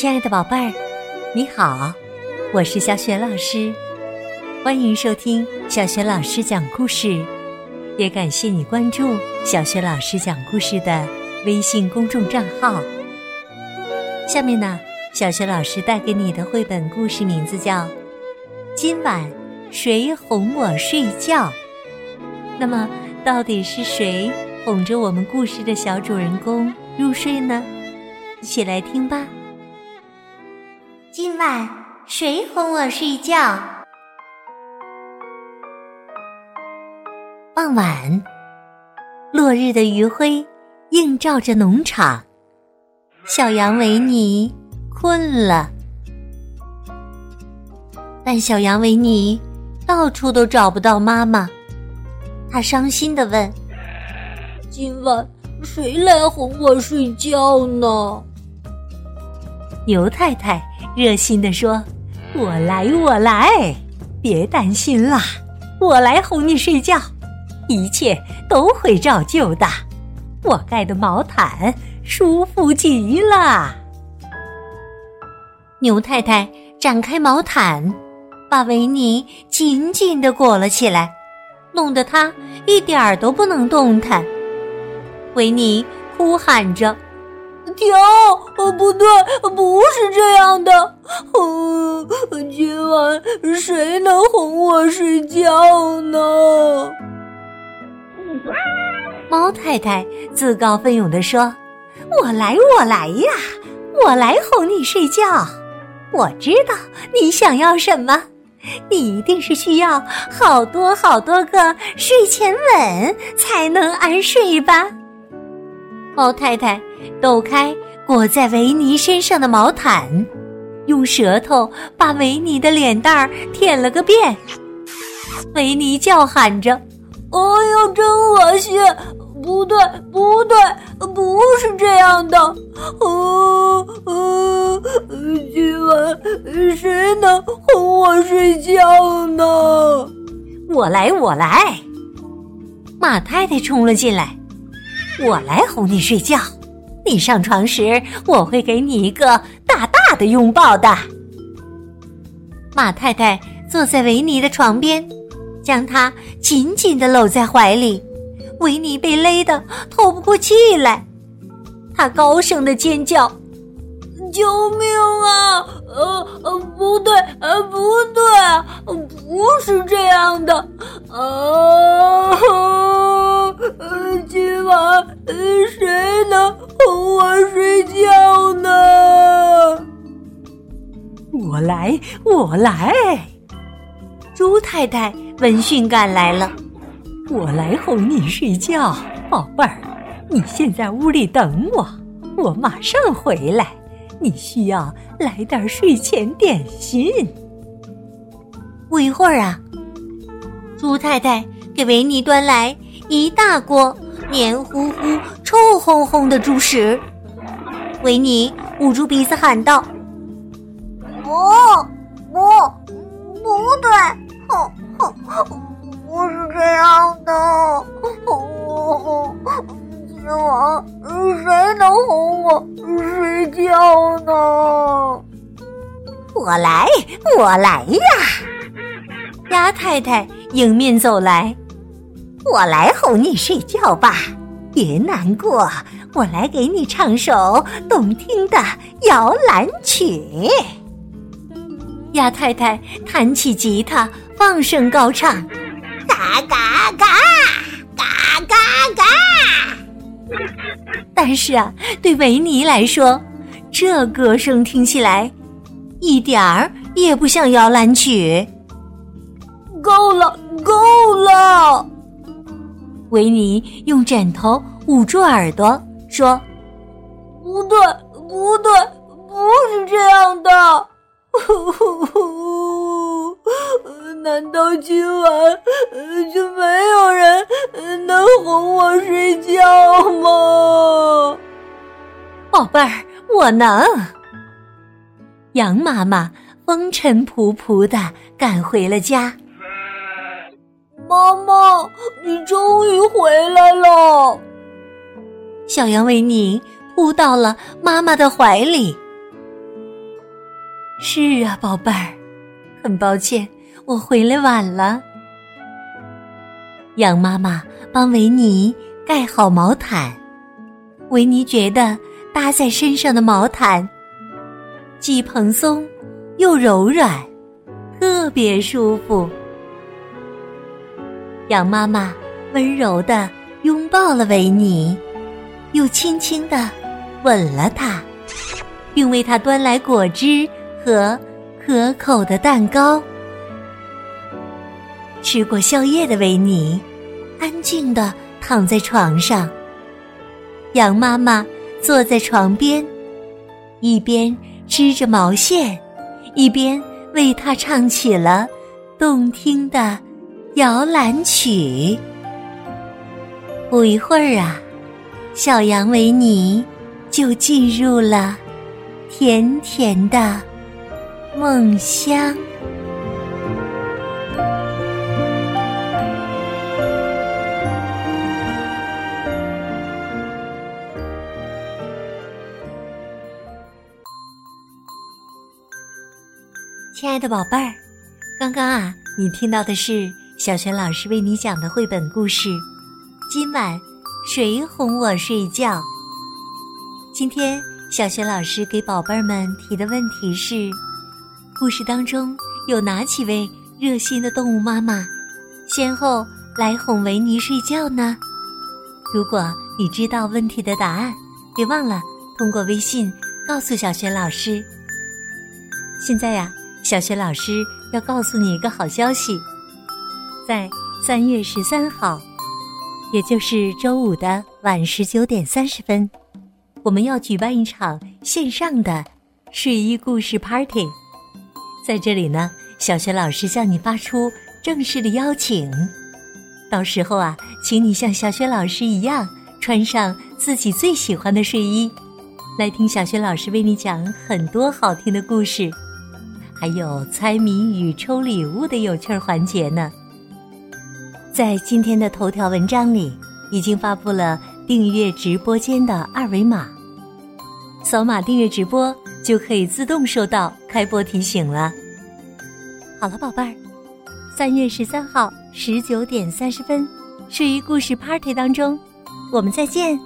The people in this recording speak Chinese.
亲爱的宝贝儿，你好，我是小雪老师，欢迎收听小雪老师讲故事，也感谢你关注小雪老师讲故事的微信公众账号。下面呢，小雪老师带给你的绘本故事名字叫《今晚谁哄我睡觉》。那么，到底是谁哄着我们故事的小主人公入睡呢？一起来听吧。今晚谁哄我睡觉？傍晚，落日的余晖映照着农场。小羊维尼困了，但小羊维尼到处都找不到妈妈。他伤心的问：“今晚谁来哄我睡觉呢？”牛太太。热心的说：“我来，我来，别担心啦，我来哄你睡觉，一切都会照旧的。我盖的毛毯舒服极了。”牛太太展开毛毯，把维尼紧紧的裹了起来，弄得他一点儿都不能动弹。维尼哭喊着。停！哦，不对，不是这样的。嗯，今晚谁能哄我睡觉呢？猫太太自告奋勇地说：“我来，我来呀，我来哄你睡觉。我知道你想要什么，你一定是需要好多好多个睡前吻才能安睡吧。”猫太太抖开裹在维尼身上的毛毯，用舌头把维尼的脸蛋儿舔了个遍。维尼叫喊着：“哎呀，真恶心！不对，不对，不是这样的。嗯嗯，今晚谁能哄我睡觉呢？我来，我来！”马太太冲了进来。我来哄你睡觉，你上床时我会给你一个大大的拥抱的。马太太坐在维尼的床边，将他紧紧的搂在怀里。维尼被勒得透不过气来，他高声的尖叫：“救命啊！呃呃，不对，呃不对，不是这样的，啊！”我来，我来。猪太太闻讯赶来了，我来哄你睡觉，宝贝儿。你先在屋里等我，我马上回来。你需要来点睡前点心。不一会儿啊，猪太太给维尼端来一大锅。黏糊糊、臭烘烘的猪食，维尼捂住鼻子喊道：“不，不，不对，哼哼，不是这样的。今晚谁能哄我睡觉呢？我来，我来呀！”鸭太太迎面走来。我来哄你睡觉吧，别难过，我来给你唱首动听的摇篮曲。鸭太太弹起吉他，放声高唱：嘎嘎嘎，嘎嘎嘎。但是啊，对维尼来说，这歌声听起来一点儿也不像摇篮曲。够了，够了。维尼用枕头捂住耳朵，说：“不对，不对，不是这样的。难道今晚就没有人能哄我睡觉吗？宝贝儿，我能。”羊妈妈风尘仆仆的赶回了家。妈妈，你终于回来了！小羊维尼扑到了妈妈的怀里。是啊，宝贝儿，很抱歉，我回来晚了。羊妈妈帮维尼盖好毛毯，维尼觉得搭在身上的毛毯既蓬松又柔软，特别舒服。羊妈妈温柔的拥抱了维尼，又轻轻的吻了他，并为他端来果汁和可口的蛋糕。吃过宵夜的维尼，安静的躺在床上。羊妈妈坐在床边，一边织着毛线，一边为他唱起了动听的摇篮曲。不一会儿啊，小羊维尼就进入了甜甜的梦乡。亲爱的宝贝儿，刚刚啊，你听到的是小雪老师为你讲的绘本故事。今晚谁哄我睡觉？今天小雪老师给宝贝儿们提的问题是：故事当中有哪几位热心的动物妈妈先后来哄维尼睡觉呢？如果你知道问题的答案，别忘了通过微信告诉小雪老师。现在呀。小雪老师要告诉你一个好消息，在三月十三号，也就是周五的晚十九点三十分，我们要举办一场线上的睡衣故事 party。在这里呢，小雪老师向你发出正式的邀请，到时候啊，请你像小雪老师一样穿上自己最喜欢的睡衣，来听小雪老师为你讲很多好听的故事。还有猜谜语、抽礼物的有趣环节呢。在今天的头条文章里，已经发布了订阅直播间的二维码，扫码订阅直播就可以自动收到开播提醒了。好了，宝贝儿，三月十三号十九点三十分，睡衣故事 Party 当中，我们再见。